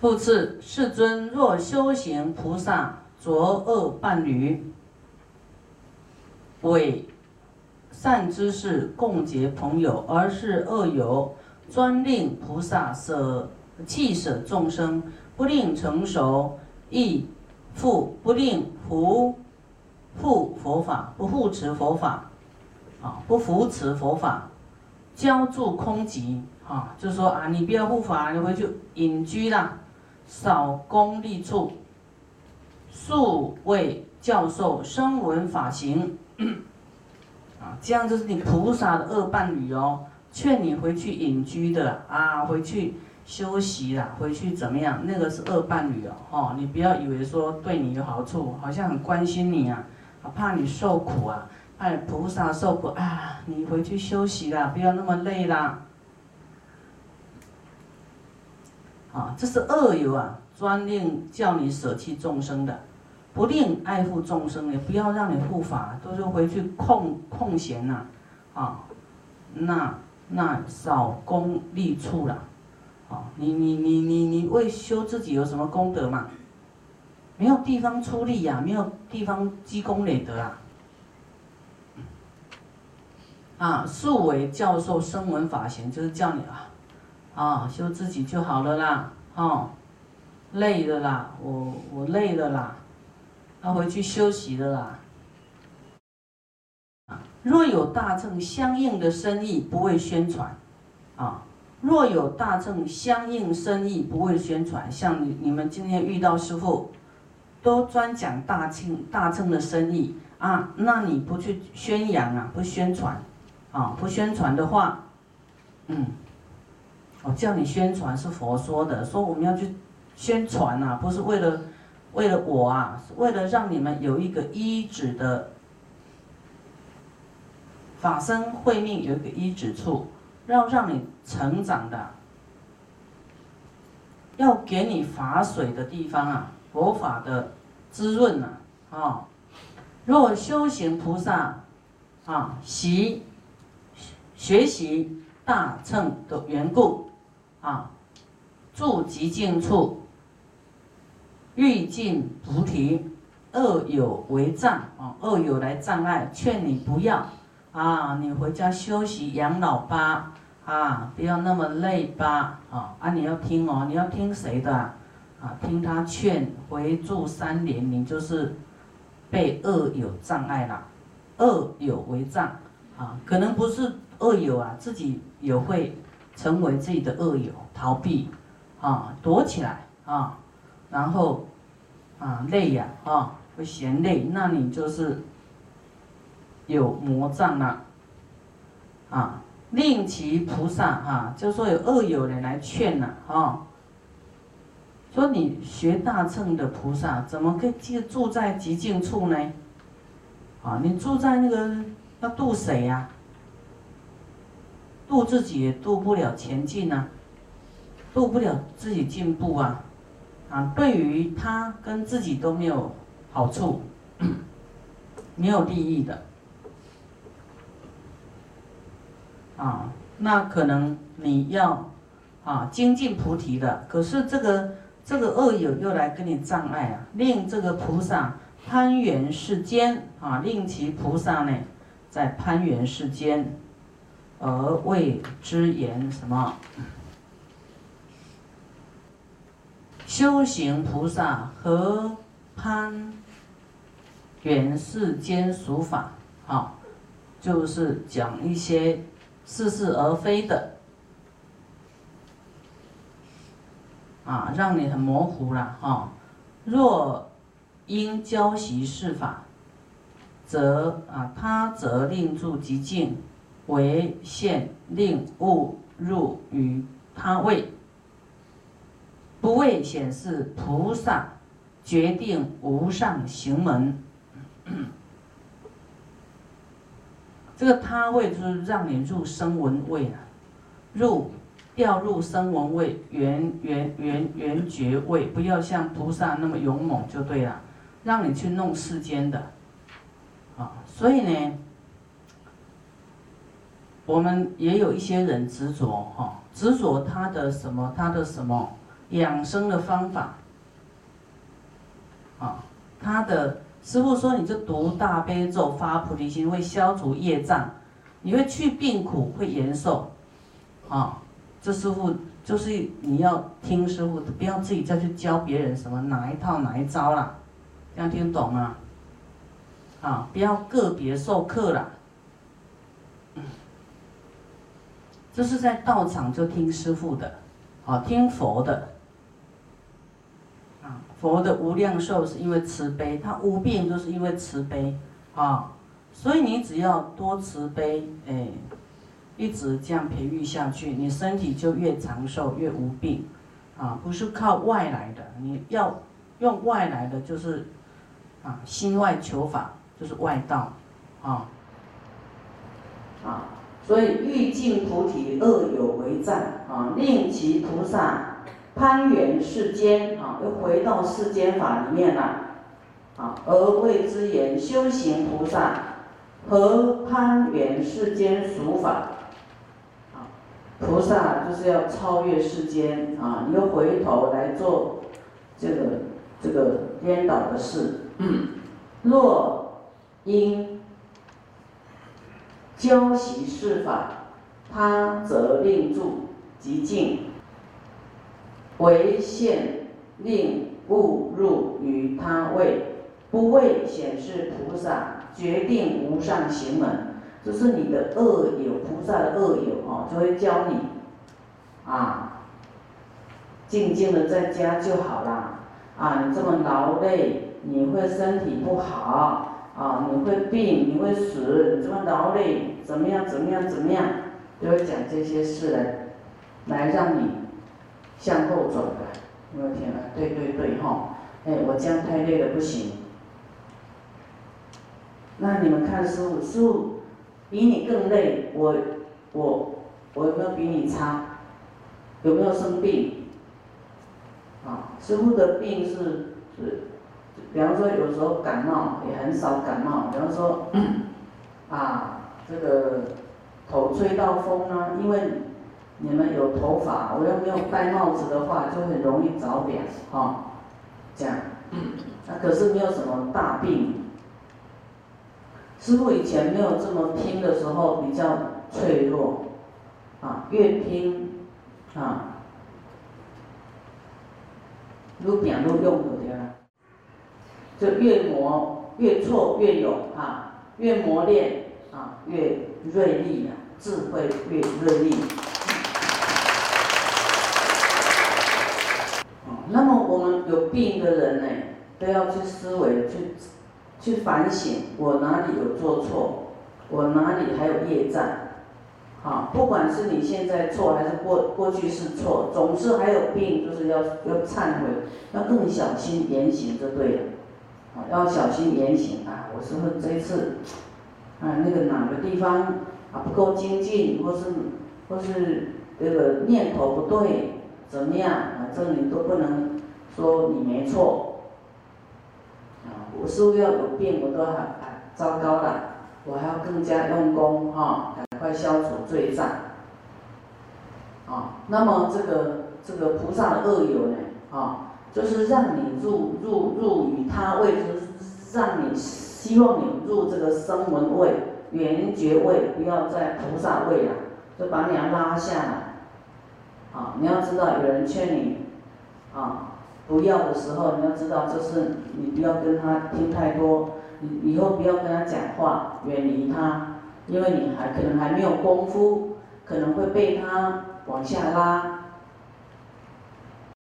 复次，世尊若修行菩萨着恶伴侣，为善知识共结朋友，而是恶友，专令菩萨舍弃舍众生，不令成熟，亦复不令护护佛法，不护持佛法，啊，不扶持佛法，浇筑空寂，啊，就说啊，你不要护法，你回去隐居啦，少功利处，数位教授声闻法行，啊，这样就是你菩萨的恶伴侣哦，劝你回去隐居的啊，回去。休息啦，回去怎么样？那个是恶伴侣哦，哦，你不要以为说对你有好处，好像很关心你啊，怕你受苦啊，怕你菩萨受苦啊，你回去休息啦，不要那么累啦。啊，这是恶友啊，专令叫你舍弃众生的，不令爱护众生，也不要让你护法，都是回去空空闲呐，啊，那那少功利处了。啊，你你你你你为修自己有什么功德嘛？没有地方出力呀，没有地方积功累德啊！啊，素为教授声闻法行，就是叫你啊，啊，修自己就好了啦，哦，累了啦，我我累了啦，要回去休息了啦。若有大乘相应的生意，不会宣传，啊。若有大乘相应生意，不会宣传。像你你们今天遇到师傅，都专讲大乘大乘的生意啊，那你不去宣扬啊，不宣传，啊，不宣传的话，嗯，我叫你宣传是佛说的，说我们要去宣传呐，不是为了为了我啊，是为了让你们有一个依止的法身慧命，有一个依止处。要让你成长的，要给你法水的地方啊，佛法的滋润呐，啊，若修行菩萨啊，习学习大乘的缘故啊，住极静处，欲尽菩提，恶友为障啊，恶友来障碍，劝你不要啊，你回家休息养老吧。啊，不要那么累吧，啊啊！你要听哦，你要听谁的啊？听他劝，回住三年，你就是被恶友障碍了，恶友为障啊，可能不是恶友啊，自己也会成为自己的恶友，逃避啊，躲起来啊，然后啊累呀啊，会嫌累，那你就是有魔障了啊。令其菩萨哈，就说有恶友人来劝呐，哈，说你学大乘的菩萨，怎么可以住在极静处呢？啊，你住在那个要度谁呀？度自己也度不了前进呐，度不了自己进步啊，啊，对于他跟自己都没有好处，没有利益的。啊，那可能你要啊精进菩提的，可是这个这个恶友又来跟你障碍啊，令这个菩萨攀缘世间啊，令其菩萨呢在攀缘世间而为之言什么？修行菩萨和攀缘世间俗法啊，就是讲一些。似是而非的，啊，让你很模糊了哈。若因教习是法，则啊，他则令住极静，为现令误入于他位，不为显示菩萨决定无上行门。这个他位就是让你入声闻位啊，入掉入声闻位，圆圆圆圆觉位，不要像菩萨那么勇猛就对了，让你去弄世间的，啊，所以呢，我们也有一些人执着哈，执着他的什么，他的什么，养生的方法。啊，他的师傅说，你就读大悲咒，发菩提心，会消除业障，你会去病苦，会延寿。啊，这师傅就是你要听师傅的，不要自己再去教别人什么哪一套哪一招啦，这样听懂吗？啊，不要个别授课了。这是在道场就听师傅的，啊，听佛的，啊，佛的无量寿是因为慈悲，他无病都是因为慈悲，啊，所以你只要多慈悲，哎，一直这样培育下去，你身体就越长寿越无病，啊，不是靠外来的，你要用外来的就是，啊，心外求法就是外道，啊，啊。所以欲尽菩提，恶有为障啊！令其菩萨攀缘世间啊，又回到世间法里面了啊。而谓之言，修行菩萨何攀缘世间俗法啊？菩萨就是要超越世间啊！你又回头来做这个这个颠倒的事。嗯若因教习释法，他则令住即静，为现令误入于他位，不为显示菩萨决定无上行门，就是你的恶友，菩萨的恶友哦，就会教你啊，静静的在家就好啦。啊，你这么劳累，你会身体不好。啊，你会病，你会死，你这么劳累，怎么样？怎么样？怎么样？就会讲这些事来，来让你向后走的。我的天啊，对对对，哈，哎，我这样太累了，不行。那你们看师傅，师傅比你更累，我我我有没有比你差？有没有生病？啊，师傅的病是是。比方说，有时候感冒也很少感冒。比方说，啊，这个头吹到风啊，因为你们有头发，我又没有戴帽子的话，就很容易着凉，哈，这样。那可是没有什么大病。师傅以前没有这么拼的时候，比较脆弱，啊，越拼，啊，愈拼愈用的对啦。就越磨越挫越勇啊，越磨练啊越锐利啊，智慧越锐利。那么我们有病的人呢，都要去思维，去去反省，我哪里有做错，我哪里还有业障，啊，不管是你现在错还是过过去是错，总是还有病，就是要要忏悔，要更小心言行就对了。要小心言行啊！我是问这一次，啊，那个哪个地方啊不够精进，或是或是这个念头不对，怎么样？反正你都不能说你没错。啊，我是不是要有病，我都很糟糕了，我还要更加用功哈，赶快消除罪障。啊，那么这个这个菩萨的恶友呢？啊。就是让你入入入于他位，就是让你希望你入这个声闻位、缘觉位，不要在菩萨位了，就把你要拉下来。啊，你要知道有人劝你，啊，不要的时候，你要知道就是你不要跟他听太多，你以后不要跟他讲话，远离他，因为你还可能还没有功夫，可能会被他往下拉。